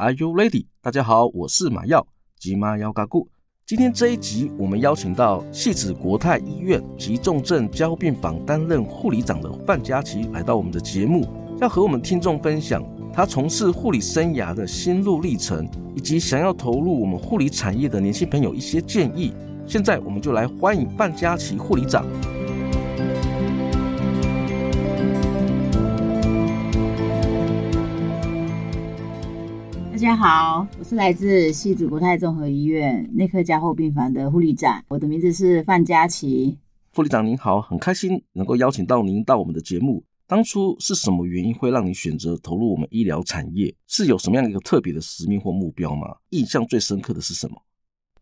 Are you ready？大家好，我是马耀吉马耀嘎固。今天这一集，我们邀请到戏子国泰医院急重症加护病房担任护理长的范佳琪来到我们的节目，要和我们听众分享他从事护理生涯的心路历程，以及想要投入我们护理产业的年轻朋友一些建议。现在，我们就来欢迎范佳琪护理长。大家好，我是来自西子国泰综合医院内科加护病房的护理长，我的名字是范佳琪。护理长您好，很开心能够邀请到您到我们的节目。当初是什么原因会让你选择投入我们医疗产业？是有什么样的一个特别的使命或目标吗？印象最深刻的是什么？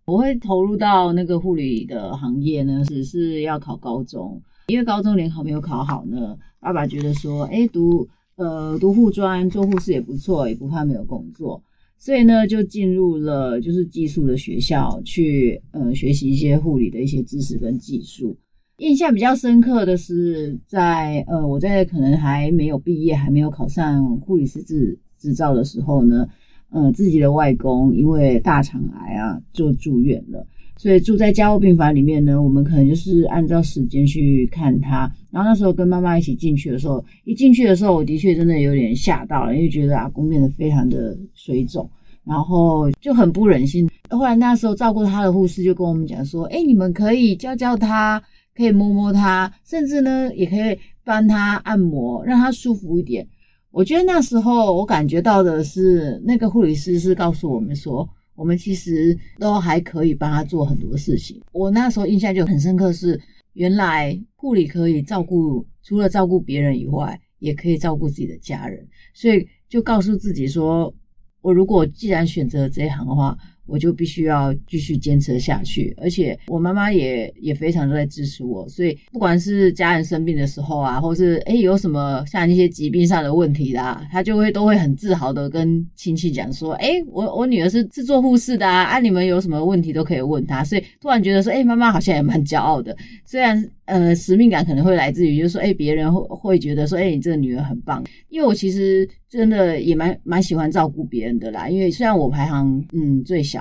我会投入到那个护理的行业呢，只是要考高中，因为高中联考没有考好呢，爸爸觉得说，哎，读呃读护专做护士也不错，也不怕没有工作。所以呢，就进入了就是技术的学校去，呃，学习一些护理的一些知识跟技术。印象比较深刻的是在，呃，我在可能还没有毕业，还没有考上护理师制执照的时候呢，呃，自己的外公因为大肠癌啊，就住院了。所以住在加护病房里面呢，我们可能就是按照时间去看他。然后那时候跟妈妈一起进去的时候，一进去的时候，我的确真的有点吓到了，因为觉得阿公变得非常的水肿，然后就很不忍心。后来那时候照顾他的护士就跟我们讲说：“哎，你们可以教教他，可以摸摸他，甚至呢也可以帮他按摩，让他舒服一点。”我觉得那时候我感觉到的是，那个护理师是告诉我们说。我们其实都还可以帮他做很多事情。我那时候印象就很深刻是，原来护理可以照顾，除了照顾别人以外，也可以照顾自己的家人。所以就告诉自己说，我如果既然选择这一行的话。我就必须要继续坚持下去，而且我妈妈也也非常的在支持我，所以不管是家人生病的时候啊，或是诶有什么像一些疾病上的问题啦，她就会都会很自豪的跟亲戚讲说，诶我我女儿是是做护士的啊，啊你们有什么问题都可以问她，所以突然觉得说，诶妈妈好像也蛮骄傲的，虽然呃使命感可能会来自于就是说，诶别人会会觉得说，诶你这个女儿很棒，因为我其实真的也蛮蛮喜欢照顾别人的啦，因为虽然我排行嗯最小。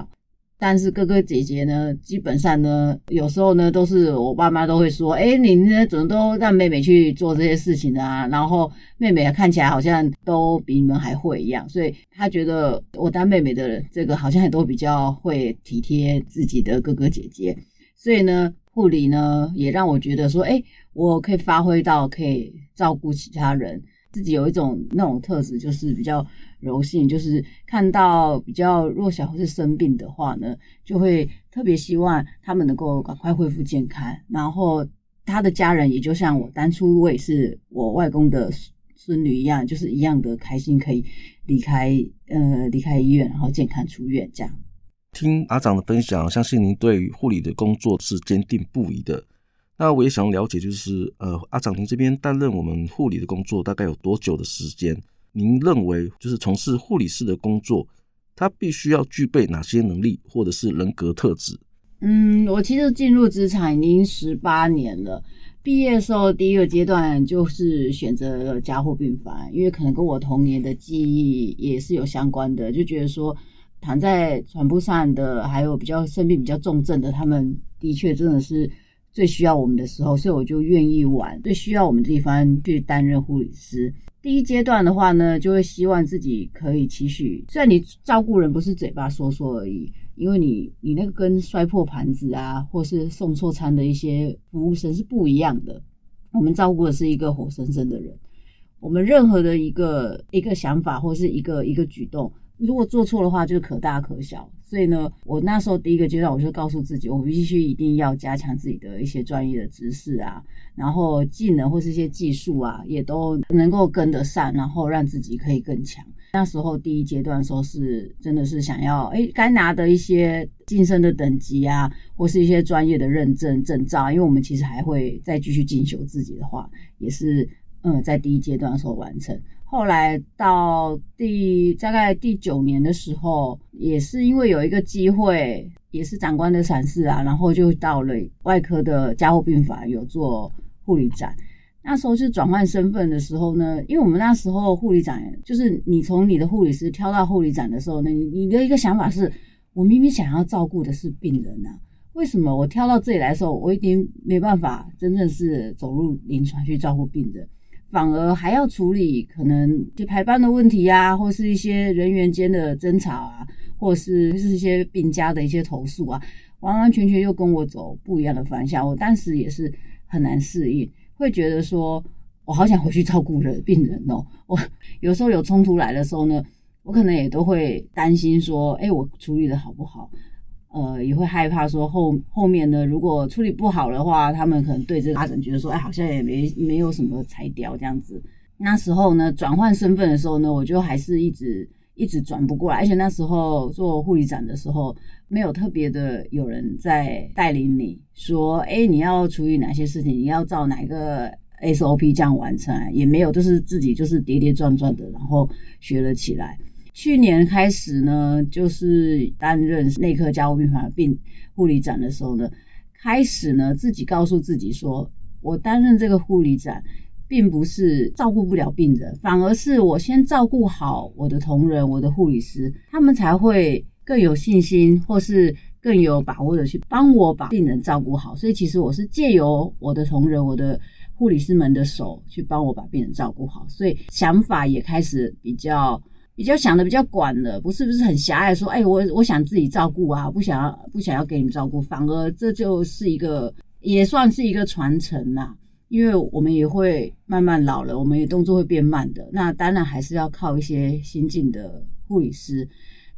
但是哥哥姐姐呢，基本上呢，有时候呢，都是我爸妈都会说，哎，你呢怎么都让妹妹去做这些事情啊？然后妹妹看起来好像都比你们还会一样，所以他觉得我当妹妹的这个好像也都比较会体贴自己的哥哥姐姐。所以呢，护理呢也让我觉得说，哎，我可以发挥到可以照顾其他人。自己有一种那种特质，就是比较柔性，就是看到比较弱小或是生病的话呢，就会特别希望他们能够赶快恢复健康。然后他的家人也就像我当初我也是我外公的孙女一样，就是一样的开心，可以离开呃离开医院，然后健康出院这样。听阿长的分享，相信您对护理的工作是坚定不移的。那我也想了解，就是呃，阿长您这边担任我们护理的工作大概有多久的时间？您认为就是从事护理师的工作，他必须要具备哪些能力或者是人格特质？嗯，我其实进入职场已经十八年了。毕业的时候第一个阶段就是选择了加护病房，因为可能跟我童年的记忆也是有相关的，就觉得说躺在床铺上的，还有比较生病比较重症的，他们的确真的是。最需要我们的时候，所以我就愿意往最需要我们的地方去担任护理师。第一阶段的话呢，就会希望自己可以期许，虽然你照顾人不是嘴巴说说而已，因为你你那个跟摔破盘子啊，或是送错餐的一些服务生是不一样的。我们照顾的是一个活生生的人，我们任何的一个一个想法或是一个一个举动。如果做错的话，就是可大可小。所以呢，我那时候第一个阶段，我就告诉自己，我必须一定要加强自己的一些专业的知识啊，然后技能或是一些技术啊，也都能够跟得上，然后让自己可以更强。那时候第一阶段的时候是真的是想要，哎，该拿的一些晋升的等级啊，或是一些专业的认证证照，因为我们其实还会再继续进修自己的话，也是嗯，在第一阶段的时候完成。后来到第大概第九年的时候，也是因为有一个机会，也是长官的赏识啊，然后就到了外科的加护病房有做护理长。那时候是转换身份的时候呢，因为我们那时候护理长就是你从你的护理师跳到护理长的时候呢，你你的一个想法是，我明明想要照顾的是病人啊，为什么我跳到这里来的时候，我一定没办法真正是走入临床去照顾病人？反而还要处理可能就排班的问题啊，或是一些人员间的争吵啊，或是就是一些病家的一些投诉啊，完完全全又跟我走不一样的方向。我当时也是很难适应，会觉得说我好想回去照顾人病人哦。我有时候有冲突来的时候呢，我可能也都会担心说，哎，我处理的好不好？呃，也会害怕说后后面呢，如果处理不好的话，他们可能对这个阿婶觉得说，哎，好像也没没有什么才调这样子。那时候呢，转换身份的时候呢，我就还是一直一直转不过来，而且那时候做护理长的时候，没有特别的有人在带领你说，哎，你要处理哪些事情，你要照哪个 SOP 这样完成，也没有，就是自己就是跌跌撞撞的，然后学了起来。去年开始呢，就是担任内科加护病房病护理长的时候呢，开始呢自己告诉自己说，我担任这个护理长，并不是照顾不了病人，反而是我先照顾好我的同仁，我的护理师，他们才会更有信心，或是更有把握的去帮我把病人照顾好。所以其实我是借由我的同仁，我的护理师们的手去帮我把病人照顾好，所以想法也开始比较。比较想的比较广了，不是不是很狭隘，说，哎，我我想自己照顾啊，不想要不想要给你照顾，反而这就是一个也算是一个传承啦，因为我们也会慢慢老了，我们也动作会变慢的，那当然还是要靠一些新进的护理师，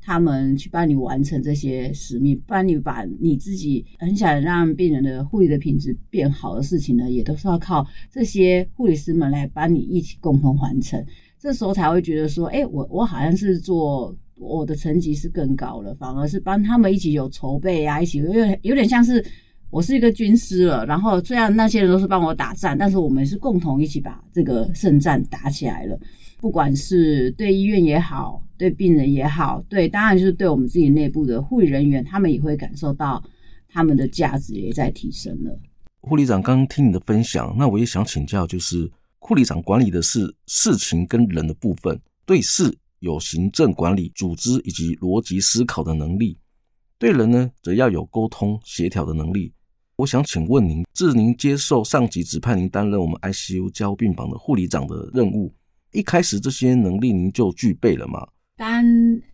他们去帮你完成这些使命，帮你把你自己很想让病人的护理的品质变好的事情呢，也都是要靠这些护理师们来帮你一起共同完成。这时候才会觉得说，哎，我我好像是做我的层级是更高了，反而是帮他们一起有筹备啊，一起有点有点像是我是一个军师了。然后虽然那些人都是帮我打仗，但是我们是共同一起把这个胜战打起来了。不管是对医院也好，对病人也好，对，当然就是对我们自己内部的护理人员，他们也会感受到他们的价值也在提升了。护理长，刚刚听你的分享，那我也想请教，就是。护理长管理的是事情跟人的部分，对事有行政管理、组织以及逻辑思考的能力；对人呢，则要有沟通协调的能力。我想请问您，自您接受上级指派您担任我们 ICU 交病房的护理长的任务，一开始这些能力您就具备了吗？当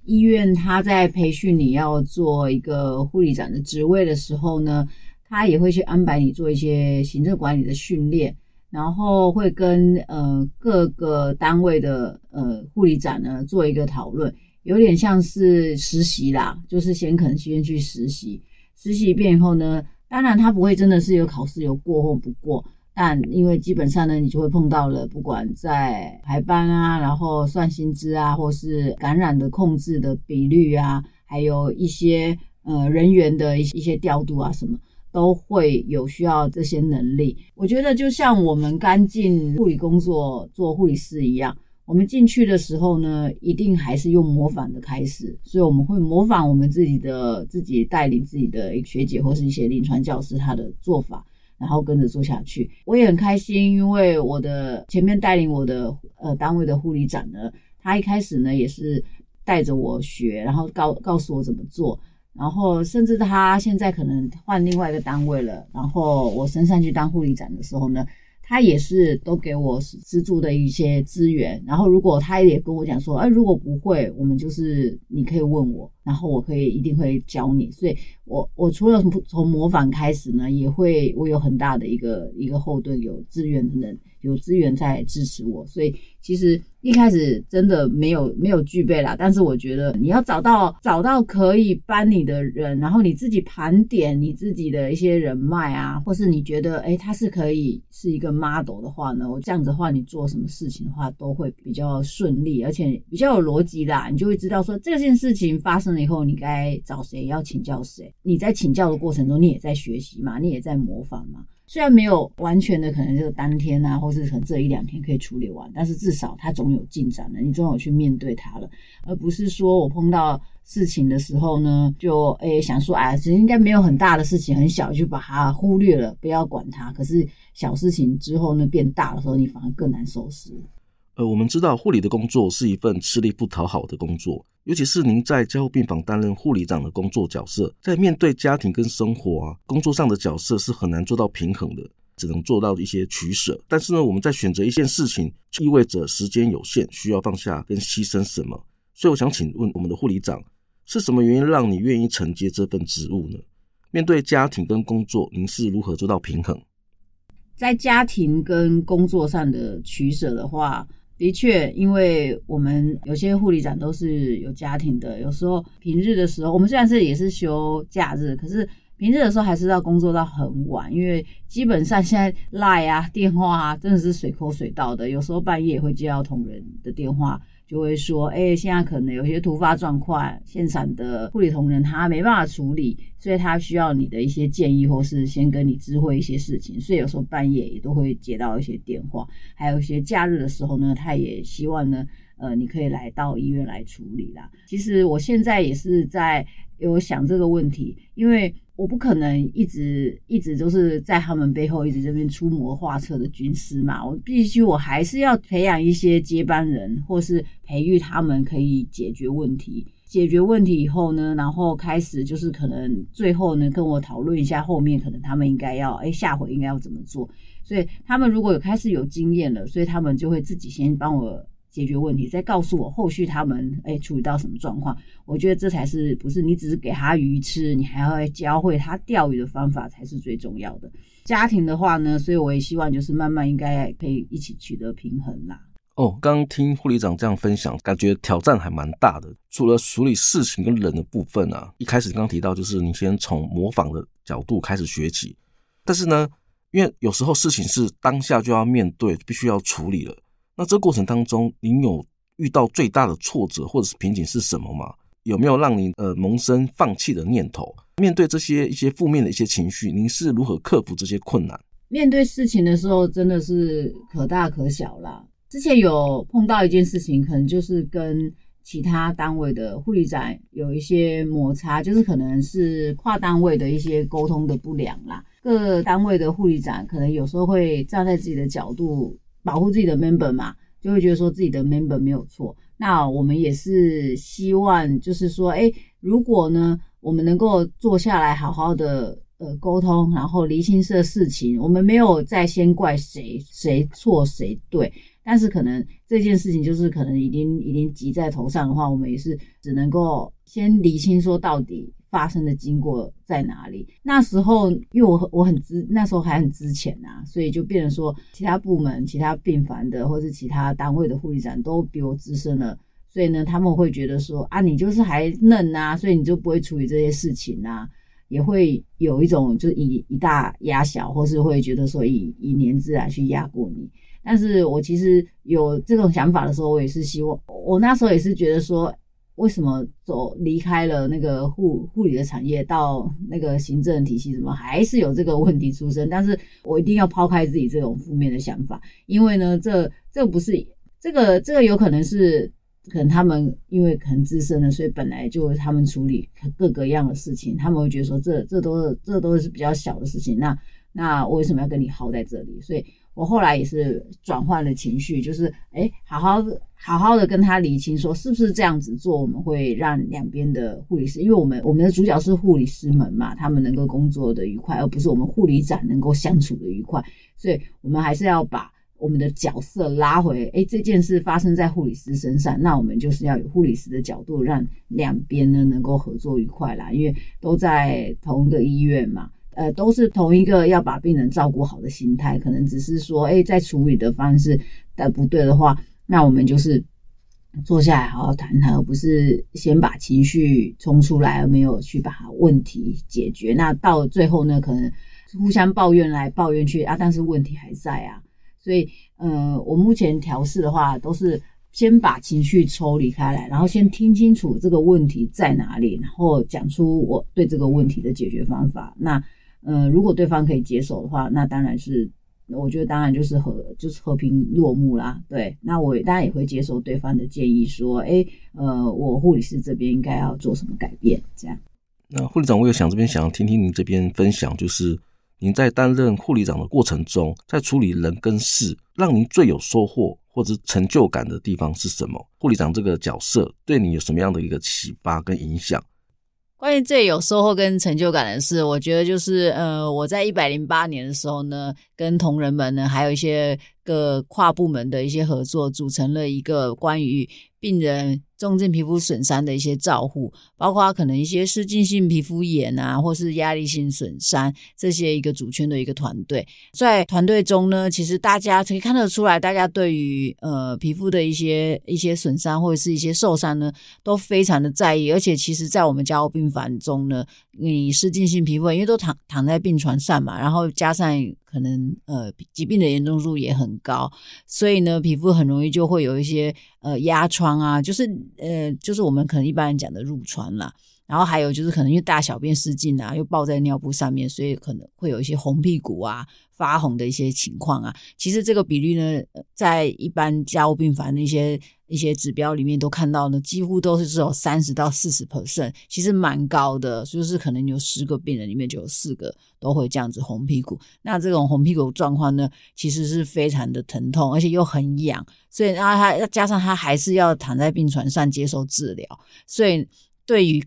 医院他在培训你要做一个护理长的职位的时候呢，他也会去安排你做一些行政管理的训练。然后会跟呃各个单位的呃护理长呢做一个讨论，有点像是实习啦，就是先可能先去实习，实习一遍以后呢，当然他不会真的是有考试有过或不过，但因为基本上呢，你就会碰到了，不管在排班啊，然后算薪资啊，或是感染的控制的比率啊，还有一些呃人员的一一些调度啊什么。都会有需要这些能力。我觉得就像我们刚进护理工作做护理师一样，我们进去的时候呢，一定还是用模仿的开始，所以我们会模仿我们自己的自己带领自己的一学姐或是一些临床教师他的做法，然后跟着做下去。我也很开心，因为我的前面带领我的呃单位的护理长呢，他一开始呢也是带着我学，然后告告诉我怎么做。然后，甚至他现在可能换另外一个单位了。然后我升上去当护理长的时候呢，他也是都给我资助的一些资源。然后，如果他也跟我讲说，哎，如果不会，我们就是你可以问我。然后我可以一定会教你。所以我我除了从模仿开始呢，也会我有很大的一个一个后盾，有资源的人，有资源在支持我，所以其实。一开始真的没有没有具备啦，但是我觉得你要找到找到可以帮你的人，然后你自己盘点你自己的一些人脉啊，或是你觉得诶他是可以是一个 model 的话呢，我这样子的话，你做什么事情的话都会比较顺利，而且比较有逻辑啦，你就会知道说这件事情发生了以后，你该找谁要请教谁。你在请教的过程中，你也在学习嘛，你也在模仿嘛。虽然没有完全的可能就当天啊，或是可能这一两天可以处理完，但是至少它总有进展了，你总有去面对它了，而不是说我碰到事情的时候呢，就诶想说哎，其实应该没有很大的事情，很小就把它忽略了，不要管它。可是小事情之后呢，变大的时候，你反而更难收拾。呃，我们知道护理的工作是一份吃力不讨好的工作，尤其是您在加护病房担任护理长的工作角色，在面对家庭跟生活啊，工作上的角色是很难做到平衡的，只能做到一些取舍。但是呢，我们在选择一件事情，意味着时间有限，需要放下跟牺牲什么。所以我想请问我们的护理长，是什么原因让你愿意承接这份职务呢？面对家庭跟工作，您是如何做到平衡？在家庭跟工作上的取舍的话。的确，因为我们有些护理长都是有家庭的，有时候平日的时候，我们虽然是也是休假日，可是平日的时候还是要工作到很晚，因为基本上现在赖啊、电话啊，真的是随口随到的，有时候半夜也会接到同仁的电话。就会说，哎、欸，现在可能有些突发状况，现场的护理同仁他没办法处理，所以他需要你的一些建议，或是先跟你知会一些事情。所以有时候半夜也都会接到一些电话，还有一些假日的时候呢，他也希望呢，呃，你可以来到医院来处理啦。其实我现在也是在有想这个问题，因为。我不可能一直一直都是在他们背后一直这边出谋划策的军师嘛，我必须我还是要培养一些接班人，或是培育他们可以解决问题。解决问题以后呢，然后开始就是可能最后呢跟我讨论一下后面可能他们应该要哎下回应该要怎么做。所以他们如果有开始有经验了，所以他们就会自己先帮我。解决问题，再告诉我后续他们诶、欸、处理到什么状况。我觉得这才是不是你只是给他鱼吃，你还要教会他钓鱼的方法才是最重要的。家庭的话呢，所以我也希望就是慢慢应该可以一起取得平衡啦。哦，刚听护理长这样分享，感觉挑战还蛮大的。除了处理事情跟人的部分啊，一开始刚提到就是你先从模仿的角度开始学起，但是呢，因为有时候事情是当下就要面对，必须要处理了。那这过程当中，您有遇到最大的挫折或者是瓶颈是什么吗？有没有让您呃萌生放弃的念头？面对这些一些负面的一些情绪，您是如何克服这些困难？面对事情的时候，真的是可大可小啦。之前有碰到一件事情，可能就是跟其他单位的护理长有一些摩擦，就是可能是跨单位的一些沟通的不良啦。各单位的护理长可能有时候会站在自己的角度。保护自己的 member 嘛，就会觉得说自己的 member 没有错。那我们也是希望，就是说，哎，如果呢，我们能够坐下来好好的呃沟通，然后厘清这事情，我们没有再先怪谁谁错谁对，但是可能这件事情就是可能已经已经急在头上的话，我们也是只能够先厘清说到底。发生的经过在哪里？那时候，因为我我很资，那时候还很资浅啊，所以就变成说，其他部门、其他病房的或是其他单位的护理长都比我资深了，所以呢，他们会觉得说啊，你就是还嫩啊，所以你就不会处理这些事情啊，也会有一种就以以大压小，或是会觉得说以以年资来去压过你。但是我其实有这种想法的时候，我也是希望，我那时候也是觉得说。为什么走离开了那个护护理的产业，到那个行政体系，怎么还是有这个问题出生？但是我一定要抛开自己这种负面的想法，因为呢，这这不是这个这个有可能是可能他们因为可能资深的，所以本来就他们处理各个样的事情，他们会觉得说这这都这都是比较小的事情，那那我为什么要跟你耗在这里？所以。我后来也是转换了情绪，就是哎，好好好好的跟他理清，说是不是这样子做，我们会让两边的护理师，因为我们我们的主角是护理师们嘛，他们能够工作的愉快，而不是我们护理长能够相处的愉快，所以我们还是要把我们的角色拉回，哎，这件事发生在护理师身上，那我们就是要有护理师的角度，让两边呢能够合作愉快啦，因为都在同一个医院嘛，呃，都是同一个要把病人照顾好的心态，可能只是说，哎，在处理的方式的不对的话，那我们就是坐下来好好谈谈，而不是先把情绪冲出来，而没有去把问题解决，那到最后呢，可能互相抱怨来抱怨去啊，但是问题还在啊。所以，呃，我目前调试的话，都是先把情绪抽离开来，然后先听清楚这个问题在哪里，然后讲出我对这个问题的解决方法。那，呃，如果对方可以接受的话，那当然是，我觉得当然就是和就是和平落幕啦。对，那我当然也会接受对方的建议，说，诶，呃，我护理师这边应该要做什么改变，这样。那护理长，我有想这边想要听听您这边分享，就是。您在担任护理长的过程中，在处理人跟事，让您最有收获或者成就感的地方是什么？护理长这个角色对你有什么样的一个启发跟影响？关于最有收获跟成就感的事，我觉得就是呃，我在一百零八年的时候呢，跟同仁们呢，还有一些个跨部门的一些合作，组成了一个关于病人。重症皮肤损伤的一些照护，包括可能一些失禁性皮肤炎啊，或是压力性损伤这些一个组圈的一个团队。在团队中呢，其实大家可以看得出来，大家对于呃皮肤的一些一些损伤或者是一些受伤呢，都非常的在意。而且，其实，在我们加护病房中呢，你失禁性皮肤，因为都躺躺在病床上嘛，然后加上。可能呃疾病的严重度也很高，所以呢，皮肤很容易就会有一些呃压疮啊，就是呃就是我们可能一般人讲的入川啦。然后还有就是可能因为大小便失禁啊，又抱在尿布上面，所以可能会有一些红屁股啊、发红的一些情况啊。其实这个比率呢，在一般加护病房的一些。一些指标里面都看到呢，几乎都是只有三十到四十 percent，其实蛮高的，就是可能有十个病人里面就有四个都会这样子红屁股。那这种红屁股状况呢，其实是非常的疼痛，而且又很痒，所以然后他加上他还是要躺在病床上接受治疗，所以对于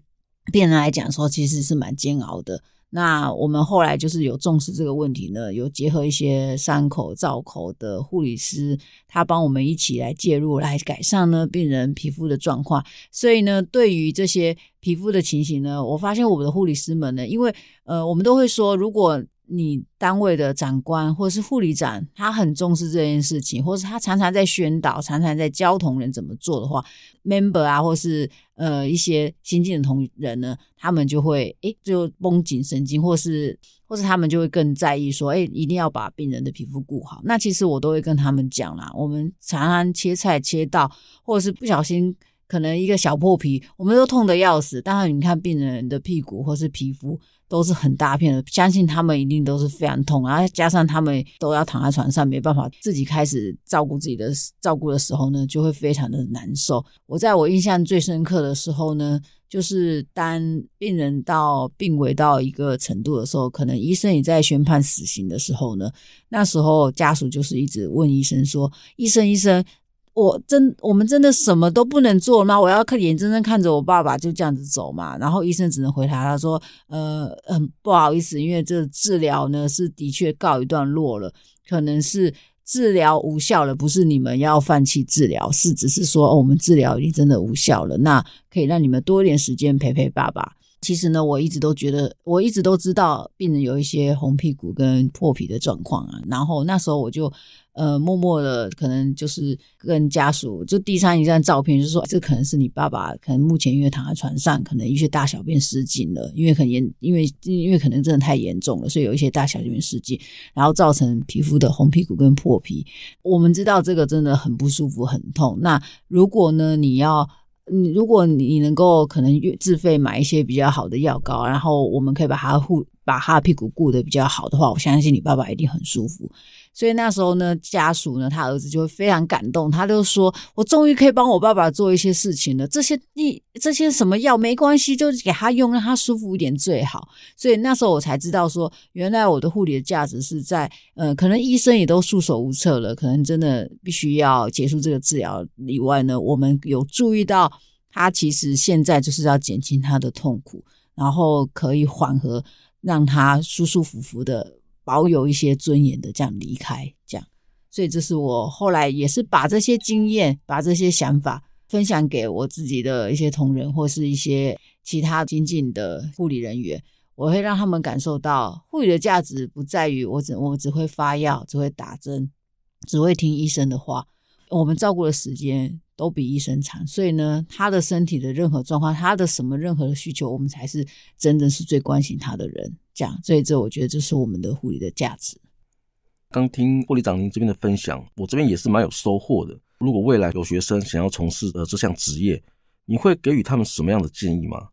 病人来讲说，其实是蛮煎熬的。那我们后来就是有重视这个问题呢，有结合一些伤口造口的护理师，他帮我们一起来介入，来改善呢病人皮肤的状况。所以呢，对于这些皮肤的情形呢，我发现我们的护理师们呢，因为呃，我们都会说，如果你单位的长官或者是护理长，他很重视这件事情，或是他常常在宣导，常常在教同仁怎么做的话，member 啊，或是呃一些新进的同仁呢，他们就会诶就绷紧神经，或是或是他们就会更在意说，诶一定要把病人的皮肤顾好。那其实我都会跟他们讲啦，我们常常切菜切到，或者是不小心可能一个小破皮，我们都痛得要死。当然，你看病人的屁股或是皮肤。都是很大片的，相信他们一定都是非常痛，然后加上他们都要躺在床上，没办法自己开始照顾自己的照顾的时候呢，就会非常的难受。我在我印象最深刻的时候呢，就是当病人到病危到一个程度的时候，可能医生也在宣判死刑的时候呢，那时候家属就是一直问医生说：“医生，医生。”我真，我们真的什么都不能做吗？我要看眼睁睁看着我爸爸就这样子走嘛？然后医生只能回答他说：“呃，很不好意思，因为这治疗呢是的确告一段落了，可能是治疗无效了，不是你们要放弃治疗，是只是说，我们治疗已经真的无效了，那可以让你们多一点时间陪陪爸爸。”其实呢，我一直都觉得，我一直都知道病人有一些红屁股跟破皮的状况啊。然后那时候我就，呃，默默的可能就是跟家属就递上一张照片，就说这可能是你爸爸，可能目前因为躺在床上，可能一些大小便失禁了，因为很严，因为因为可能真的太严重了，所以有一些大小便失禁，然后造成皮肤的红屁股跟破皮。我们知道这个真的很不舒服，很痛。那如果呢，你要。你如果你能够可能自费买一些比较好的药膏，然后我们可以把它护把他的屁股顾得比较好的话，我相信你爸爸一定很舒服。所以那时候呢，家属呢，他儿子就会非常感动，他就说：“我终于可以帮我爸爸做一些事情了。这些你这些什么药没关系，就给他用，让他舒服一点最好。”所以那时候我才知道说，原来我的护理的价值是在，呃，可能医生也都束手无策了，可能真的必须要结束这个治疗以外呢，我们有注意到他其实现在就是要减轻他的痛苦，然后可以缓和，让他舒舒服服的。保有一些尊严的这样离开，这样，所以这是我后来也是把这些经验、把这些想法分享给我自己的一些同仁或是一些其他精进的护理人员。我会让他们感受到护理的价值不在于我只我只会发药、只会打针、只会听医生的话。我们照顾的时间都比医生长，所以呢，他的身体的任何状况，他的什么任何的需求，我们才是真的是最关心他的人。这样，所以这我觉得这是我们的护理的价值。刚听护理长您这边的分享，我这边也是蛮有收获的。如果未来有学生想要从事呃这项职业，你会给予他们什么样的建议吗？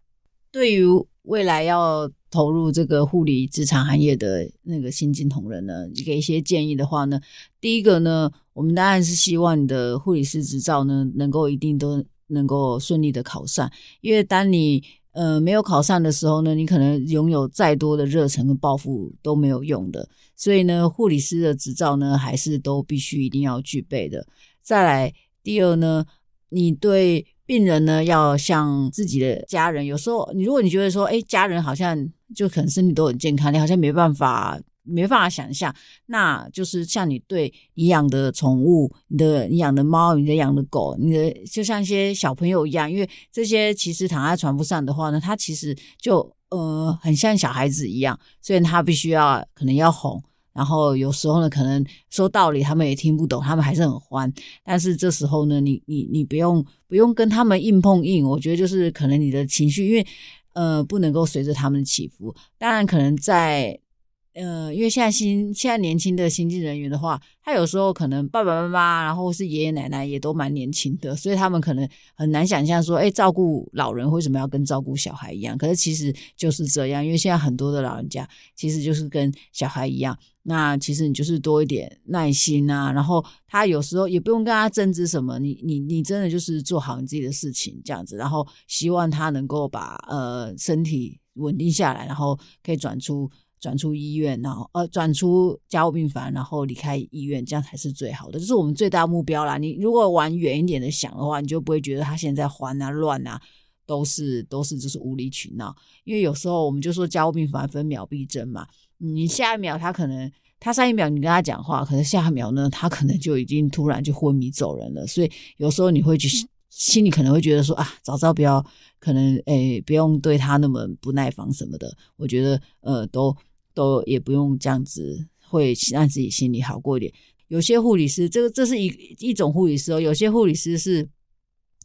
对于未来要投入这个护理职场行业的那个新进同仁呢，给一些建议的话呢，第一个呢，我们当然是希望你的护理师执照呢，能够一定都能够顺利的考上，因为当你呃没有考上的时候呢，你可能拥有再多的热忱跟抱负都没有用的，所以呢，护理师的执照呢，还是都必须一定要具备的。再来，第二呢，你对。病人呢，要像自己的家人。有时候，你如果你觉得说，哎，家人好像就可能身体都很健康，你好像没办法，没办法想象，那就是像你对你养的宠物，你的你养的猫，你的养的狗，你的就像一些小朋友一样，因为这些其实躺在床铺上的话呢，他其实就呃很像小孩子一样，所以他必须要可能要哄。然后有时候呢，可能说道理他们也听不懂，他们还是很欢。但是这时候呢，你你你不用不用跟他们硬碰硬。我觉得就是可能你的情绪，因为呃不能够随着他们的起伏。当然可能在。呃，因为现在新现在年轻的新进人员的话，他有时候可能爸爸妈妈，然后是爷爷奶奶也都蛮年轻的，所以他们可能很难想象说，哎，照顾老人为什么要跟照顾小孩一样？可是其实就是这样，因为现在很多的老人家其实就是跟小孩一样。那其实你就是多一点耐心啊，然后他有时候也不用跟他争执什么，你你你真的就是做好你自己的事情这样子，然后希望他能够把呃身体稳定下来，然后可以转出。转出医院，然后呃转出加护病房，然后离开医院，这样才是最好的，这是我们最大目标啦。你如果往远一点的想的话，你就不会觉得他现在慌啊乱啊，都是都是就是无理取闹。因为有时候我们就说加护病房分秒必争嘛，你下一秒他可能他上一秒你跟他讲话，可能下一秒呢，他可能就已经突然就昏迷走人了。所以有时候你会去心里可能会觉得说啊，早知道不要，可能诶不用对他那么不耐烦什么的。我觉得呃都。都也不用这样子，会让自己心里好过一点。有些护理师，这个这是一一种护理师哦。有些护理师是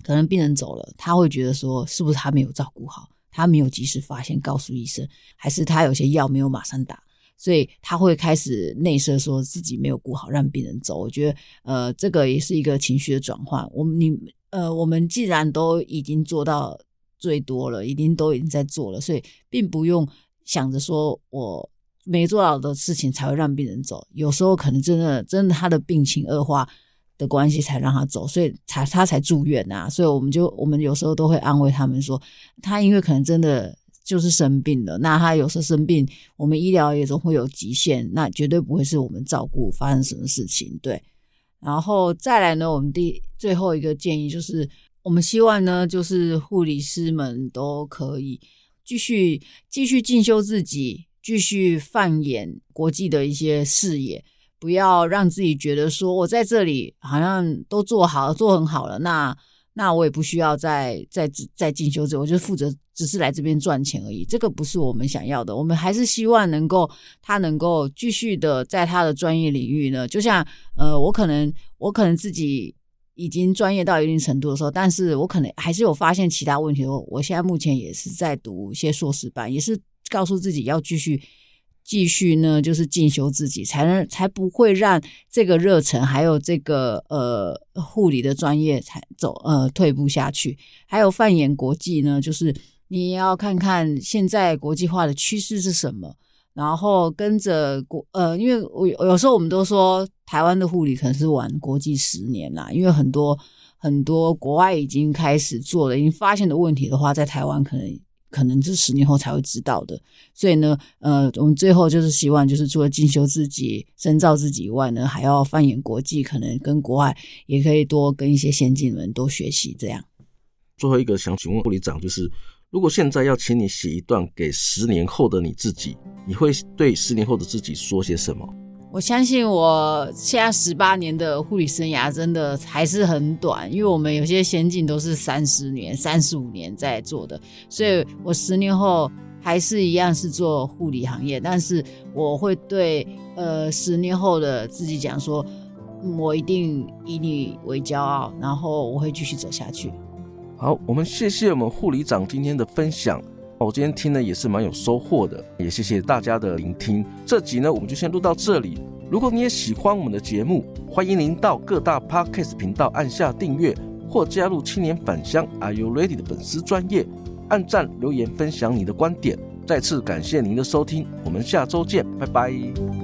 可能病人走了，他会觉得说，是不是他没有照顾好，他没有及时发现告诉医生，还是他有些药没有马上打，所以他会开始内射，说自己没有顾好，让病人走。我觉得，呃，这个也是一个情绪的转换。我们你呃，我们既然都已经做到最多了，已经都已经在做了，所以并不用想着说我。没做到的事情才会让病人走，有时候可能真的真的他的病情恶化的关系才让他走，所以才他才住院呐、啊。所以我们就我们有时候都会安慰他们说，他因为可能真的就是生病了，那他有时候生病，我们医疗也总会有极限，那绝对不会是我们照顾发生什么事情。对，然后再来呢，我们第最后一个建议就是，我们希望呢，就是护理师们都可以继续继续进修自己。继续放眼国际的一些视野，不要让自己觉得说我在这里好像都做好做很好了，那那我也不需要再再再进修这，我就负责只是来这边赚钱而已。这个不是我们想要的，我们还是希望能够他能够继续的在他的专业领域呢，就像呃，我可能我可能自己已经专业到一定程度的时候，但是我可能还是有发现其他问题。我我现在目前也是在读一些硕士班，也是。告诉自己要继续继续呢，就是进修自己，才能才不会让这个热忱还有这个呃护理的专业才走呃退步下去。还有放眼国际呢，就是你要看看现在国际化的趋势是什么，然后跟着国呃，因为我有时候我们都说台湾的护理可能是晚国际十年啦，因为很多很多国外已经开始做了，已经发现的问题的话，在台湾可能。可能是十年后才会知道的，所以呢，呃，我们最后就是希望，就是除了进修自己、深造自己以外呢，还要放眼国际，可能跟国外也可以多跟一些先进人多学习。这样，最后一个想请问护理长，就是如果现在要请你写一段给十年后的你自己，你会对十年后的自己说些什么？我相信我现在十八年的护理生涯真的还是很短，因为我们有些先进都是三十年、三十五年在做的，所以我十年后还是一样是做护理行业，但是我会对呃十年后的自己讲说，我一定以你为骄傲，然后我会继续走下去。好，我们谢谢我们护理长今天的分享。我今天听的也是蛮有收获的，也谢谢大家的聆听。这集呢，我们就先录到这里。如果你也喜欢我们的节目，欢迎您到各大 Podcast 频道按下订阅，或加入青年返乡 Are You Ready 的粉丝专业，按赞留言分享你的观点。再次感谢您的收听，我们下周见，拜拜。